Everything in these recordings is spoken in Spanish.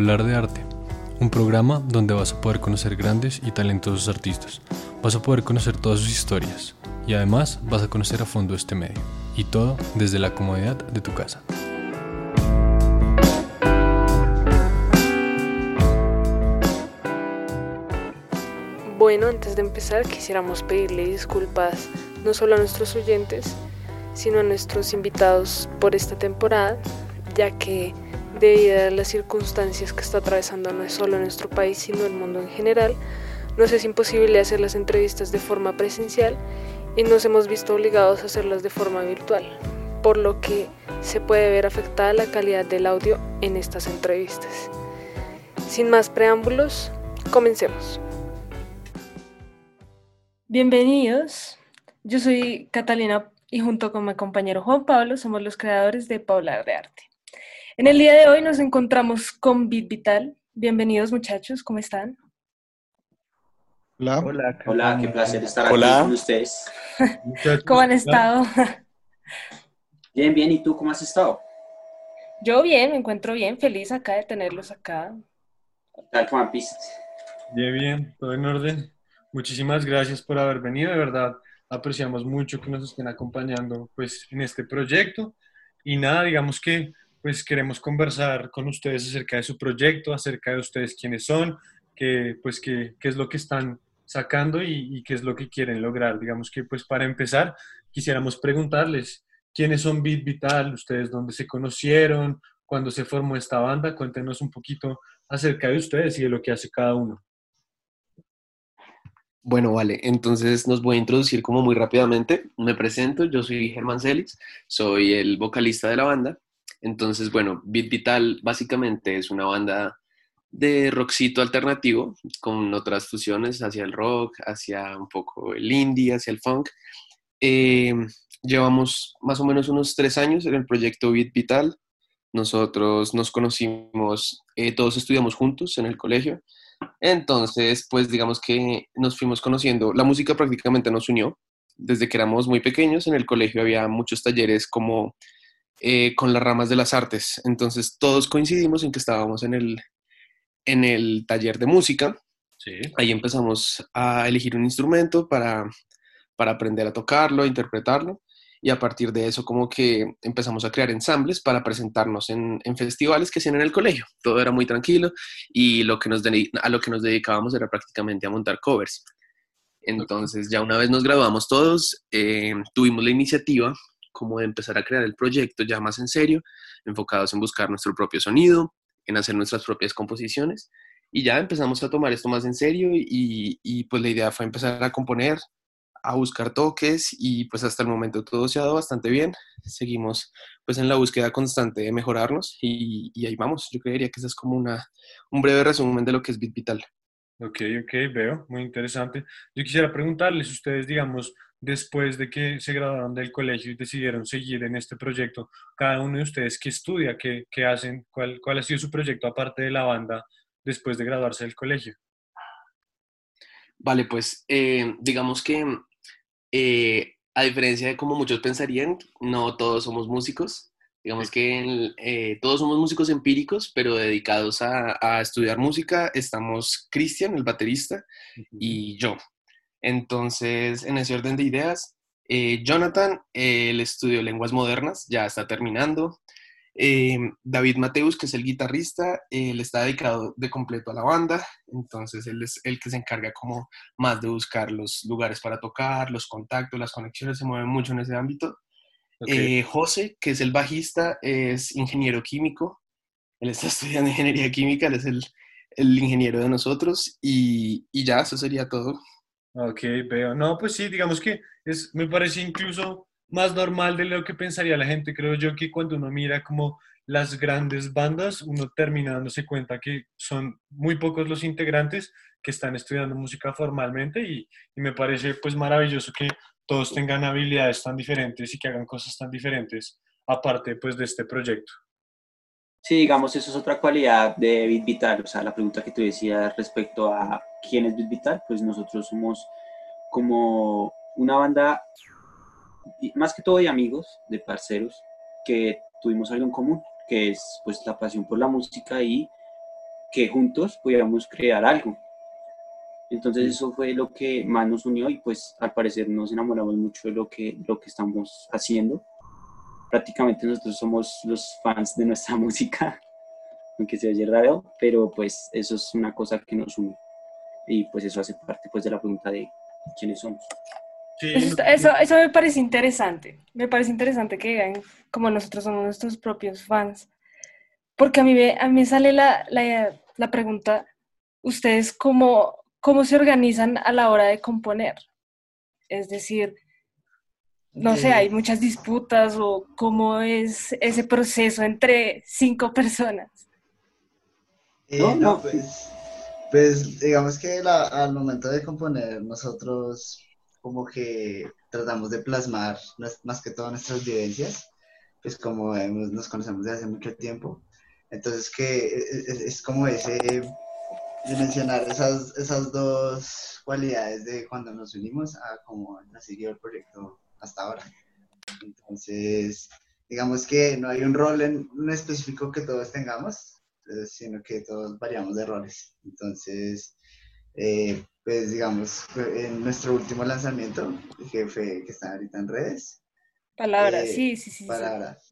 hablar de arte, un programa donde vas a poder conocer grandes y talentosos artistas, vas a poder conocer todas sus historias y además vas a conocer a fondo este medio, y todo desde la comodidad de tu casa. Bueno, antes de empezar quisiéramos pedirle disculpas no solo a nuestros oyentes, sino a nuestros invitados por esta temporada, ya que debido a las circunstancias que está atravesando no solo nuestro país, sino el mundo en general, nos es imposible hacer las entrevistas de forma presencial y nos hemos visto obligados a hacerlas de forma virtual, por lo que se puede ver afectada la calidad del audio en estas entrevistas. Sin más preámbulos, comencemos. Bienvenidos, yo soy Catalina y junto con mi compañero Juan Pablo somos los creadores de Paular de Arte. En el día de hoy nos encontramos con Bit Vital. Bienvenidos muchachos, ¿cómo están? Hola. Hola, Hola qué placer estar aquí con ustedes. ¿Cómo han estado? Bien, bien, ¿y tú cómo has estado? Yo bien, me encuentro bien, feliz acá de tenerlos acá. Tal Juan. Bien, bien, todo en orden. Muchísimas gracias por haber venido, de verdad apreciamos mucho que nos estén acompañando pues en este proyecto y nada, digamos que pues queremos conversar con ustedes acerca de su proyecto, acerca de ustedes quiénes son, que pues qué, qué es lo que están sacando y, y, qué es lo que quieren lograr. Digamos que pues para empezar quisiéramos preguntarles quiénes son Beat Vital, ustedes dónde se conocieron, cuándo se formó esta banda, cuéntenos un poquito acerca de ustedes y de lo que hace cada uno. Bueno, vale, entonces nos voy a introducir como muy rápidamente. Me presento, yo soy Germán Celis, soy el vocalista de la banda. Entonces, bueno, Beat Vital básicamente es una banda de rockcito alternativo con otras fusiones hacia el rock, hacia un poco el indie, hacia el funk. Eh, llevamos más o menos unos tres años en el proyecto Beat Vital. Nosotros nos conocimos, eh, todos estudiamos juntos en el colegio. Entonces, pues digamos que nos fuimos conociendo, la música prácticamente nos unió desde que éramos muy pequeños, en el colegio había muchos talleres como eh, con las ramas de las artes, entonces todos coincidimos en que estábamos en el, en el taller de música, ahí empezamos a elegir un instrumento para, para aprender a tocarlo, a interpretarlo, y a partir de eso como que empezamos a crear ensambles para presentarnos en, festivales que hacían en el colegio. Todo era muy tranquilo y lo que nos a lo que nos dedicábamos era prácticamente a montar covers. Entonces ya una vez nos graduamos todos, eh, tuvimos la iniciativa como de empezar a crear el proyecto ya más en serio, enfocados en buscar nuestro propio sonido, en hacer nuestras propias composiciones y ya empezamos a tomar esto más en serio y, pues la idea fue empezar a componer, a buscar toques y pues hasta el momento todo se ha dado bastante bien. Seguimos pues en la búsqueda constante de mejorarnos y, ahí vamos. Yo creería que ese es como una, un breve resumen de lo que es Bit Vital. Ok, ok, veo, muy interesante. Yo quisiera preguntarles, ustedes, digamos, después de que se graduaron del colegio y decidieron seguir en este proyecto, cada uno de ustedes, ¿qué estudia? ¿Qué, qué hacen? ¿Cuál, ¿Cuál ha sido su proyecto aparte de la banda después de graduarse del colegio? Vale, pues eh, digamos que eh, a diferencia de como muchos pensarían, no todos somos músicos. Digamos que eh, todos somos músicos empíricos, pero dedicados a, estudiar música. Estamos Cristian, el baterista, y yo. Entonces, en ese orden de ideas, eh, Jonathan, el estudio lenguas modernas, ya está terminando. Eh, David Mateus, que es el guitarrista, él está dedicado de completo a la banda, entonces él es el que se encarga como más de buscar los lugares para tocar, los contactos, las conexiones, se mueve mucho en ese ámbito. Eh, José, que es el bajista, es ingeniero químico, él está estudiando ingeniería química, él es el, el ingeniero de nosotros y, y, ya, eso sería todo. Ok, veo. No, pues sí, digamos que es, me parece incluso más normal de lo que pensaría la gente. Creo yo que cuando uno mira como las grandes bandas, uno termina dándose cuenta que son muy pocos los integrantes que están estudiando música formalmente y, me parece pues maravilloso que todos tengan habilidades tan diferentes y que hagan cosas tan diferentes aparte pues de este proyecto. Sí, digamos, eso es otra cualidad de Bit Vital, o sea, la pregunta que tú decías respecto a quién es Bit Vital, pues nosotros somos como una banda más que todo de amigos, de parceros, que tuvimos algo en común, que es pues la pasión por la música y que juntos pudiéramos crear algo. Entonces eso fue lo que más nos unió y pues al parecer nos enamoramos mucho de lo que, lo que estamos haciendo. Prácticamente nosotros somos los fans de nuestra música, aunque se oye raro, pero pues eso es una cosa que nos une. Y pues eso hace parte pues de la pregunta de quiénes somos. Eso, eso, eso, me parece interesante. Me parece interesante que digan como nosotros somos nuestros propios fans. Porque a mí, a mí me sale la, la, la pregunta, ¿ustedes cómo, cómo se organizan a la hora de componer? Es decir, no sé, hay muchas disputas o cómo es ese proceso entre cinco personas. Eh, no, pues, pues digamos que al momento de componer nosotros como que tratamos de plasmar más que todo nuestras vivencias, pues como nos conocemos desde hace mucho tiempo. Entonces que es, como ese, mencionar esas, esas dos cualidades de cuando nos unimos a cómo ha seguido el proyecto hasta ahora. Entonces, digamos que no hay un rol en, un específico que todos tengamos, eh, sino que todos variamos de roles. Entonces, eh, pues digamos, en nuestro último lanzamiento, que, fue, que está ahorita en redes. Palabras, eh, sí, sí, sí. Palabras.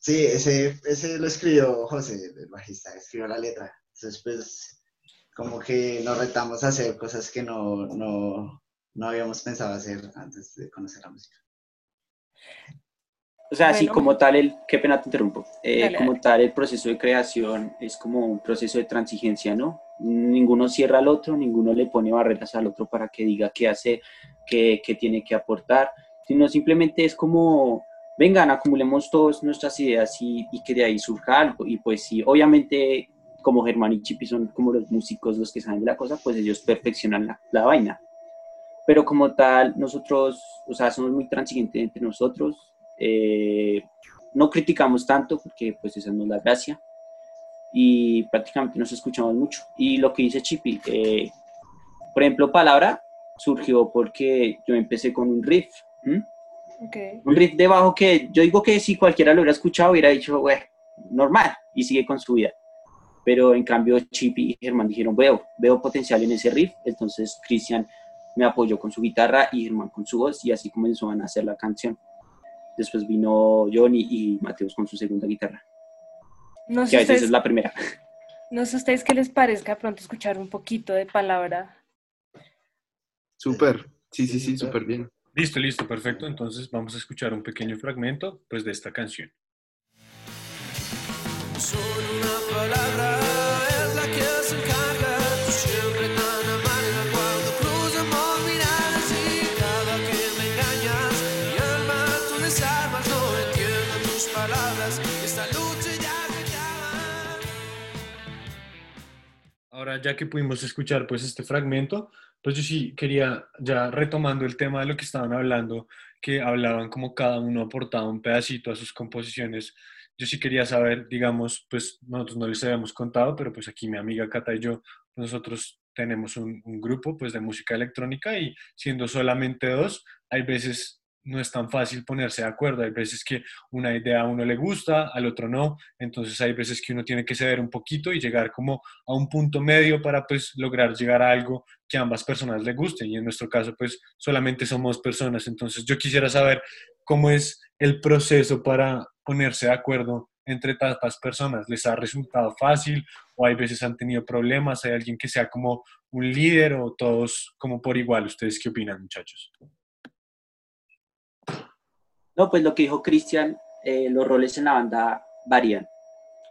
Sí, ese, ese lo escribió José, el bajista, escribió la letra. Entonces, pues, como que nos retamos a hacer cosas que no, no, no habíamos pensado hacer antes de conocer la música. O sea, así como tal, el, qué pena te interrumpo, eh, como tal el proceso de creación es como un proceso de transigencia, ¿no? Ninguno cierra al otro, ninguno le pone barreras al otro para que diga qué hace, qué, qué tiene que aportar, sino simplemente es como, vengan, acumulemos todas nuestras ideas y, y, que de ahí surja algo. Y pues sí, obviamente como Germán y Chipi son como los músicos los que saben de la cosa, pues ellos perfeccionan la, la vaina. Pero como tal, nosotros, o sea, somos muy transigentes entre nosotros, eh, no criticamos tanto porque pues esa no es la gracia y prácticamente nos escuchamos mucho. Y lo que dice Chipi, eh, por ejemplo, palabra surgió porque yo empecé con un riff. Un riff de bajo que yo digo que si cualquiera lo hubiera escuchado hubiera dicho, bueno, normal, y sigue con su vida. Pero en cambio Chipi y Germán dijeron, veo, veo potencial en ese riff, entonces Cristian me apoyó con su guitarra y Germán con su voz y así comenzó a hacer la canción. Después vino Johnny y Mateus con su segunda guitarra. No sé que a veces es la primera. No sé a ustedes qué les parezca pronto escuchar un poquito de palabra. Súper, sí, sí, sí, súper bien. Listo, listo, perfecto. Entonces vamos a escuchar un pequeño fragmento pues, de esta canción. Ya que pudimos escuchar pues este fragmento, pues yo sí quería, ya retomando el tema de lo que estaban hablando, que hablaban como cada uno aportaba un pedacito a sus composiciones, yo sí quería saber, digamos, pues nosotros no les habíamos contado, pero pues aquí mi amiga Cata y yo, nosotros tenemos un, un grupo pues de música electrónica y siendo solamente dos, hay veces no es tan fácil ponerse de acuerdo. Hay veces que una idea a uno le gusta, al otro no. Entonces hay veces que uno tiene que ceder un poquito y llegar como a un punto medio para pues lograr llegar a algo que a ambas personas le guste. Y en nuestro caso pues solamente somos personas. Entonces yo quisiera saber cómo es el proceso para ponerse de acuerdo entre tantas personas. ¿Les ha resultado fácil o hay veces han tenido problemas? ¿Hay alguien que sea como un líder o todos como por igual? ¿Ustedes qué opinan muchachos? No, pues lo que dijo Cristian, eh, los roles en la banda varían.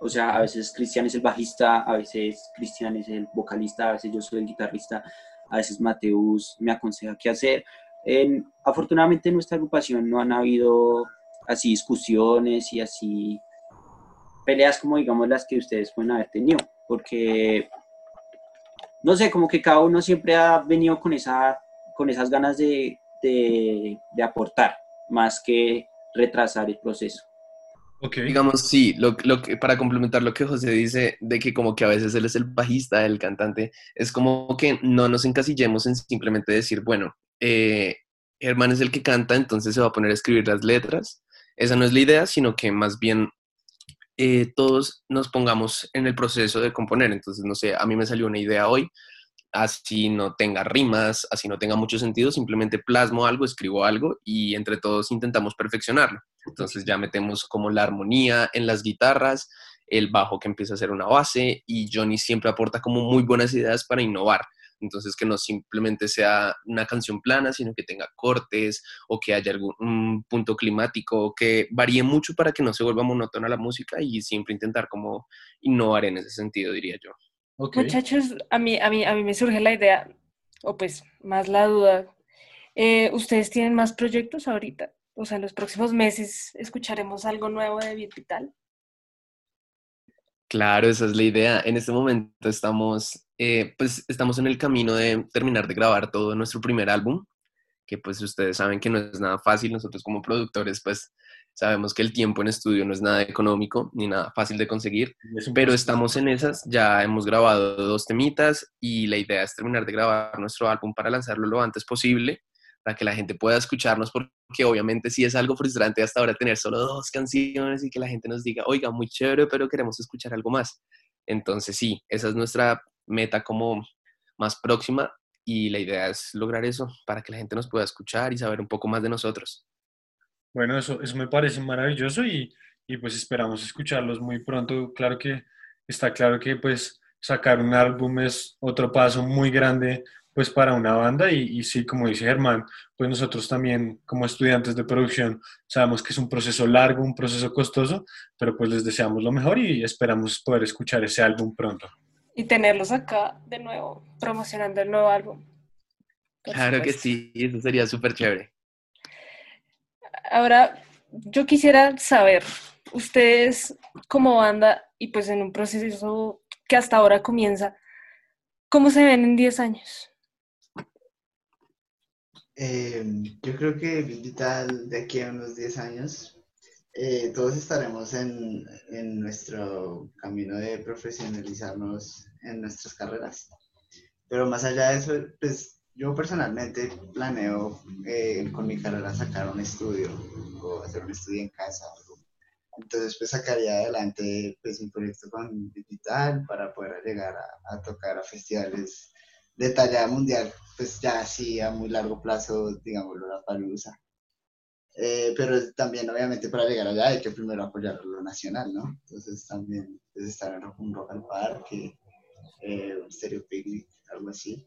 O sea, a veces Cristian es el bajista, a veces Cristian es el vocalista, a veces yo soy el guitarrista, a veces Mateus me aconseja qué hacer. afortunadamente en nuestra agrupación no han habido así discusiones y así peleas como digamos las que ustedes pueden haber tenido, porque no sé, como que cada uno siempre ha venido con, esa, con esas ganas de, de, de aportar más que retrasar el proceso. Okay. Digamos, sí, lo, lo que, para complementar lo que José dice, de que como que a veces él es el bajista, el cantante, es como que no nos encasillemos en simplemente decir, bueno, eh, Germán es el que canta, entonces se va a poner a escribir las letras. Esa no es la idea, sino que más bien eh, todos nos pongamos en el proceso de componer. Entonces, no sé, a mí me salió una idea hoy, así no tenga rimas, así no tenga mucho sentido, simplemente plasmo algo, escribo algo y entre todos intentamos perfeccionarlo. Entonces ya metemos como la armonía en las guitarras, el bajo que empieza a ser una base y Johnny siempre aporta como muy buenas ideas para innovar. Entonces, que no simplemente sea una canción plana, sino que tenga cortes o que haya algún punto climático, que varíe mucho para que no se vuelva monótona la música y siempre intentar como innovar en ese sentido, diría yo. Muchachos, a mí, a, mí, a mí me surge la idea, o pues más la duda. Eh, ¿Ustedes tienen más proyectos ahorita? O sea, en los próximos meses escucharemos algo nuevo de Vital. Claro, esa es la idea. En este momento estamos, eh, pues estamos en el camino de terminar de grabar todo nuestro primer álbum, que pues ustedes saben que no es nada fácil. Nosotros como productores, pues sabemos que el tiempo en estudio no es nada económico ni nada fácil de conseguir, pero estamos en esas. Ya hemos grabado dos temitas y la idea es terminar de grabar nuestro álbum para lanzarlo lo antes posible para que la gente pueda escucharnos, porque obviamente sí es algo frustrante hasta ahora tener solo dos canciones y que la gente nos diga, oiga, muy chévere, pero queremos escuchar algo más. Entonces sí, esa es nuestra meta como más próxima y la idea es lograr eso para que la gente nos pueda escuchar y saber un poco más de nosotros. Bueno, eso, eso me parece maravilloso y, y pues esperamos escucharlos muy pronto. Claro que está claro que pues sacar un álbum es otro paso muy grande pues para una banda y, sí, como dice Germán, pues nosotros también como estudiantes de producción sabemos que es un proceso largo, un proceso costoso, pero pues les deseamos lo mejor y esperamos poder escuchar ese álbum pronto. Y tenerlos acá de nuevo, promocionando el nuevo álbum. Claro que sí, eso sería súper chévere. Ahora, yo quisiera saber, ustedes como banda y pues en un proceso que hasta ahora comienza, ¿cómo se ven en 10 años? Eh, yo creo que Vital de aquí a unos 10 años, eh, todos estaremos en, en, nuestro camino de profesionalizarnos en nuestras carreras. Pero más allá de eso, pues yo personalmente planeo eh, con mi carrera sacar un estudio o hacer un estudio en casa. Entonces, pues sacaría adelante pues, un proyecto con Vital para poder llegar a, tocar a festivales de talla mundial, pues ya sí a muy largo plazo, digámoslo, la palusa. Eh, pero también, obviamente, para llegar allá hay que primero apoyar lo nacional, ¿no? Entonces, también pues, estar en un Rock al Parque, eh, un Stereo Picnic, algo así.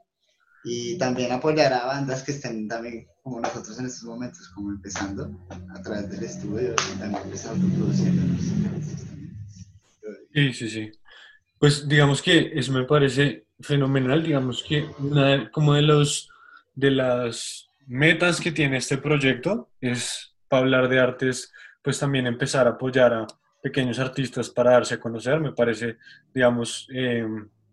Y también apoyar a bandas que estén también, como nosotros en estos momentos, como empezando a través del estudio y también empezar produciendo. Sí, sí, sí. Pues digamos que eso me parece fenomenal, digamos que una como de los de las metas que tiene este proyecto es para hablar de artes, pues también empezar a apoyar a pequeños artistas para darse a conocer. Me parece, digamos, eh,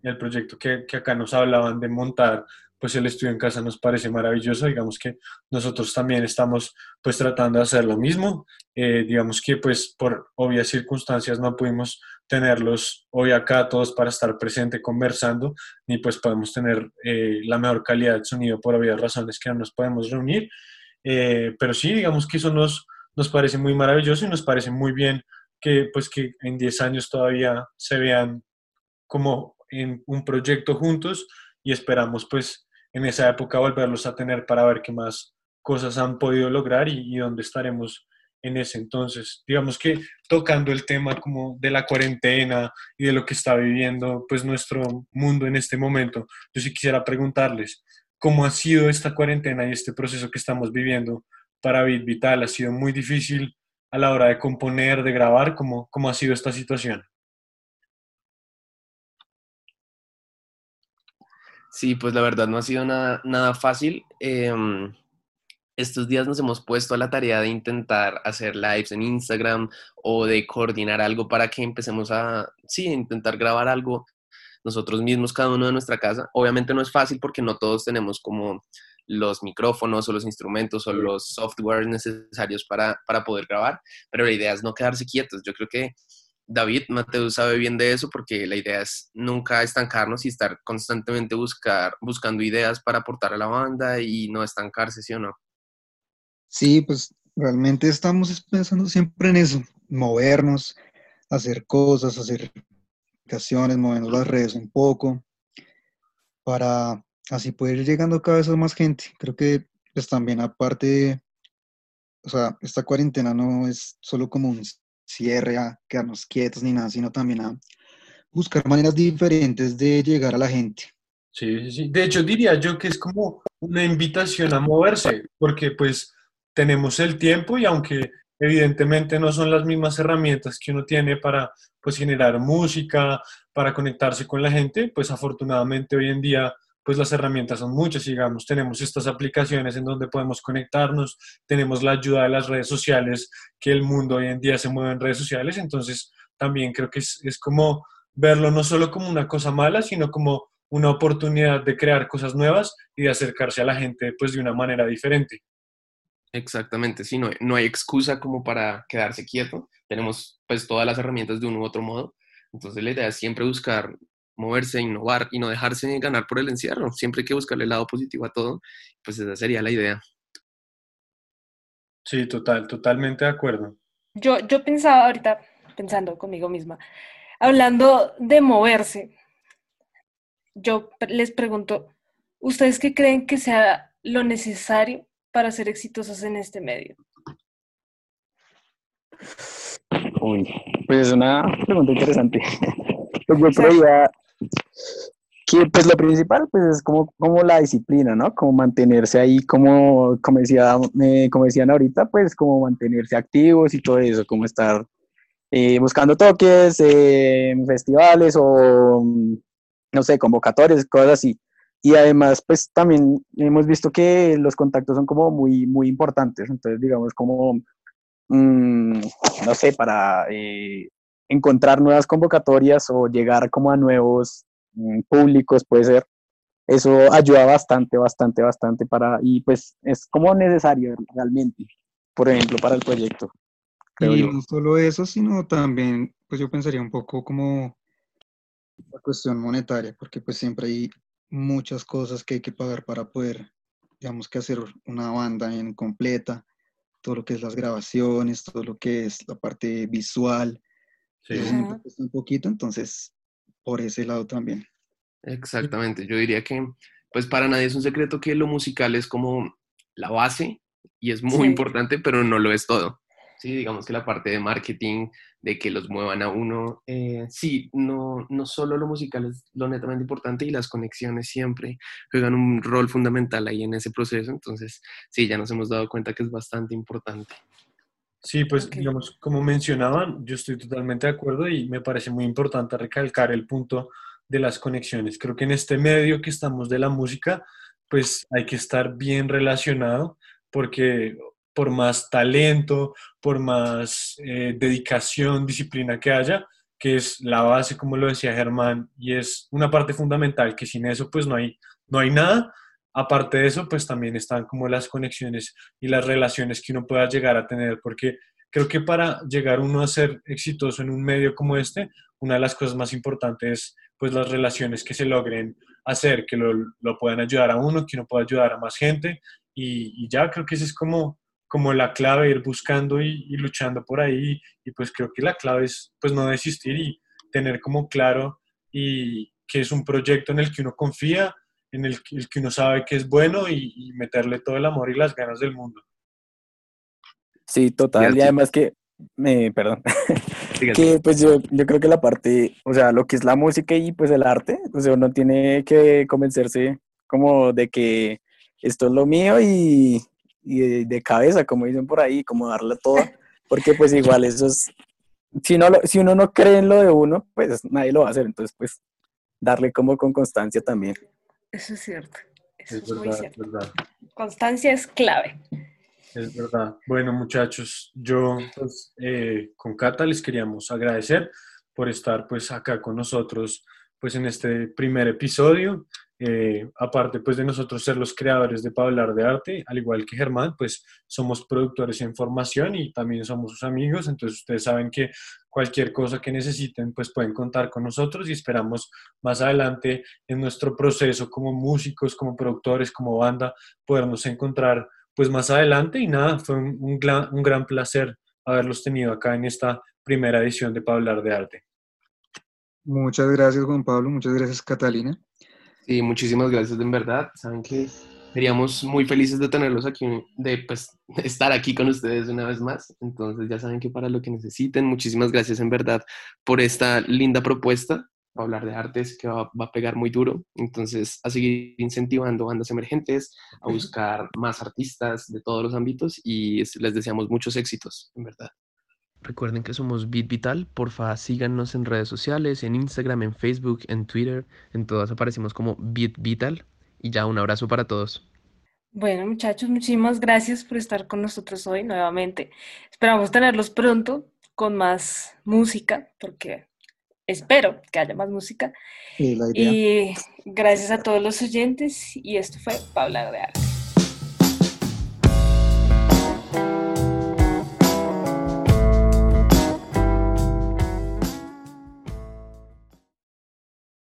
el proyecto que, que acá nos hablaban de montar pues el estudio en casa nos parece maravilloso, digamos que nosotros también estamos pues tratando de hacer lo mismo, eh, digamos que pues por obvias circunstancias no pudimos tenerlos hoy acá todos para estar presente conversando, ni pues podemos tener eh, la mejor calidad de sonido por obvias razones que no nos podemos reunir, eh, pero sí, digamos que eso nos, nos parece muy maravilloso y nos parece muy bien que pues que en 10 años todavía se vean como en un proyecto juntos y esperamos pues en esa época volverlos a tener para ver qué más cosas han podido lograr y, dónde estaremos en ese entonces. Digamos que tocando el tema como de la cuarentena y de lo que está viviendo pues nuestro mundo en este momento, yo sí quisiera preguntarles, ¿cómo ha sido esta cuarentena y este proceso que estamos viviendo para Bit Vital? ¿Ha sido muy difícil a la hora de componer, de grabar? ¿Cómo, cómo ha sido esta situación? Sí, pues la verdad no ha sido nada, nada fácil. Em, estos días nos hemos puesto a la tarea de intentar hacer lives en Instagram o de coordinar algo para que empecemos a, sí, intentar grabar algo nosotros mismos, cada uno de nuestra casa. Obviamente no es fácil porque no todos tenemos como los micrófonos o los instrumentos o los softwares necesarios para, para poder grabar, pero la idea es no quedarse quietos. Yo creo que David Mateo sabe bien de eso porque la idea es nunca estancarnos y estar constantemente buscar, buscando ideas para aportar a la banda y no estancarse, ¿sí o no? Sí, pues realmente estamos pensando siempre en eso, movernos, hacer cosas, hacer aplicaciones, moviendo las redes un poco, para así poder ir llegando cada vez a más gente. Creo que pues también aparte, o sea, esta cuarentena no es solo como un cierre a quedarnos quietos ni nada, sino también a buscar maneras diferentes de llegar a la gente. Sí, sí, sí. De hecho, diría yo que es como una invitación a moverse, porque pues tenemos el tiempo y aunque evidentemente no son las mismas herramientas que uno tiene para pues generar música, para conectarse con la gente, pues afortunadamente hoy en día pues las herramientas son muchas, digamos, tenemos estas aplicaciones en donde podemos conectarnos, tenemos la ayuda de las redes sociales, que el mundo hoy en día se mueve en redes sociales, entonces también creo que es, es como verlo no solo como una cosa mala, sino como una oportunidad de crear cosas nuevas y de acercarse a la gente pues de una manera diferente. Exactamente, sí, no, no hay excusa como para quedarse quieto, tenemos pues todas las herramientas de un u otro modo, entonces la idea es siempre buscar moverse, innovar y no dejarse ganar por el encierro. Siempre hay que buscarle el lado positivo a todo. Pues esa sería la idea. Sí, total, totalmente de acuerdo. Yo, yo pensaba ahorita, pensando conmigo misma, hablando de moverse, yo les pregunto, ¿ustedes qué creen que sea lo necesario para ser exitosos en este medio? Uy, pues es una pregunta interesante. Yo creía que pues lo principal pues es como, como la disciplina, ¿no? Como mantenerse ahí, como, como, decía, eh, como decían ahorita, pues como mantenerse activos y todo eso, como estar eh, buscando toques, eh, festivales o, no sé, convocatorias, cosas así. Y además, pues también hemos visto que los contactos son como muy, muy importantes. Entonces, digamos, como, mm, no sé, para encontrar nuevas convocatorias o llegar como a nuevos públicos, puede ser. Eso ayuda bastante, bastante, bastante para, y pues es como necesario realmente, por ejemplo, para el proyecto. Y no solo eso, sino también, pues yo pensaría un poco como la cuestión monetaria, porque pues siempre hay muchas cosas que hay que pagar para poder, digamos que hacer una banda en completa, todo lo que es las grabaciones, todo lo que es la parte visual, sí. un poquito, entonces por ese lado también. Exactamente, yo diría que pues para nadie es un secreto que lo musical es como la base y es muy importante, pero no lo es todo. Sí, digamos que la parte de marketing, de que los muevan a uno, eh, sí, no, no solo lo musical es lo netamente importante y las conexiones siempre juegan un rol fundamental ahí en ese proceso, entonces sí, ya nos hemos dado cuenta que es bastante importante. Sí, pues digamos, como mencionaban, yo estoy totalmente de acuerdo y me parece muy importante recalcar el punto de las conexiones. Creo que en este medio que estamos de la música, pues hay que estar bien relacionado porque por más talento, por más eh, dedicación, disciplina que haya, que es la base, como lo decía Germán, y es una parte fundamental, que sin eso pues no hay, no hay nada, Aparte de eso, pues también están como las conexiones y las relaciones que uno pueda llegar a tener, porque creo que para llegar uno a ser exitoso en un medio como este, una de las cosas más importantes es pues las relaciones que se logren hacer, que lo, lo puedan ayudar a uno, que uno pueda ayudar a más gente y, ya creo que esa es como, como la clave, ir buscando y, luchando por ahí y pues creo que la clave es pues no desistir y tener como claro y que es un proyecto en el que uno confía en el, que uno sabe que es bueno y, meterle todo el amor y las ganas del mundo. Sí, total. Y además que, me, perdón, que pues yo, yo creo que la parte, o sea, lo que es la música y pues el arte, o sea, uno tiene que convencerse como de que esto es lo mío y, y de, cabeza, como dicen por ahí, como darle todo, porque pues igual eso es, si, no si uno no cree en lo de uno, pues nadie lo va a hacer, entonces pues darle como con constancia también. Eso es cierto. Eso es, muy cierto. Constancia es clave. Es verdad. Bueno, muchachos, yo pues, eh, con Cata les queríamos agradecer por estar pues acá con nosotros pues en este primer episodio. Eh, aparte pues de nosotros ser los creadores de para hablar de arte, al igual que Germán, pues somos productores en formación y también somos sus amigos, entonces ustedes saben que cualquier cosa que necesiten pues pueden contar con nosotros y esperamos más adelante en nuestro proceso como músicos, como productores, como banda, podernos encontrar pues más adelante y nada, fue un, gran, un gran placer haberlos tenido acá en esta primera edición de Para hablar de arte. Muchas gracias Juan Pablo, muchas gracias Catalina. Sí, muchísimas gracias en verdad. Saben que seríamos muy felices de tenerlos aquí, de pues, estar aquí con ustedes una vez más. Entonces ya saben que para lo que necesiten, muchísimas gracias en verdad por esta linda propuesta hablar de artes que va, a pegar muy duro. Entonces, a seguir incentivando bandas emergentes, a buscar más artistas de todos los ámbitos y les deseamos muchos éxitos, en verdad. Recuerden que somos Beat Vital, porfa síganos en redes sociales, en Instagram, en Facebook, en Twitter, en todas aparecemos como Beat Vital y ya un abrazo para todos. Bueno muchachos, muchísimas gracias por estar con nosotros hoy nuevamente. Esperamos tenerlos pronto con más música porque espero que haya más música. y gracias a todos los oyentes y esto fue Paula de Arte.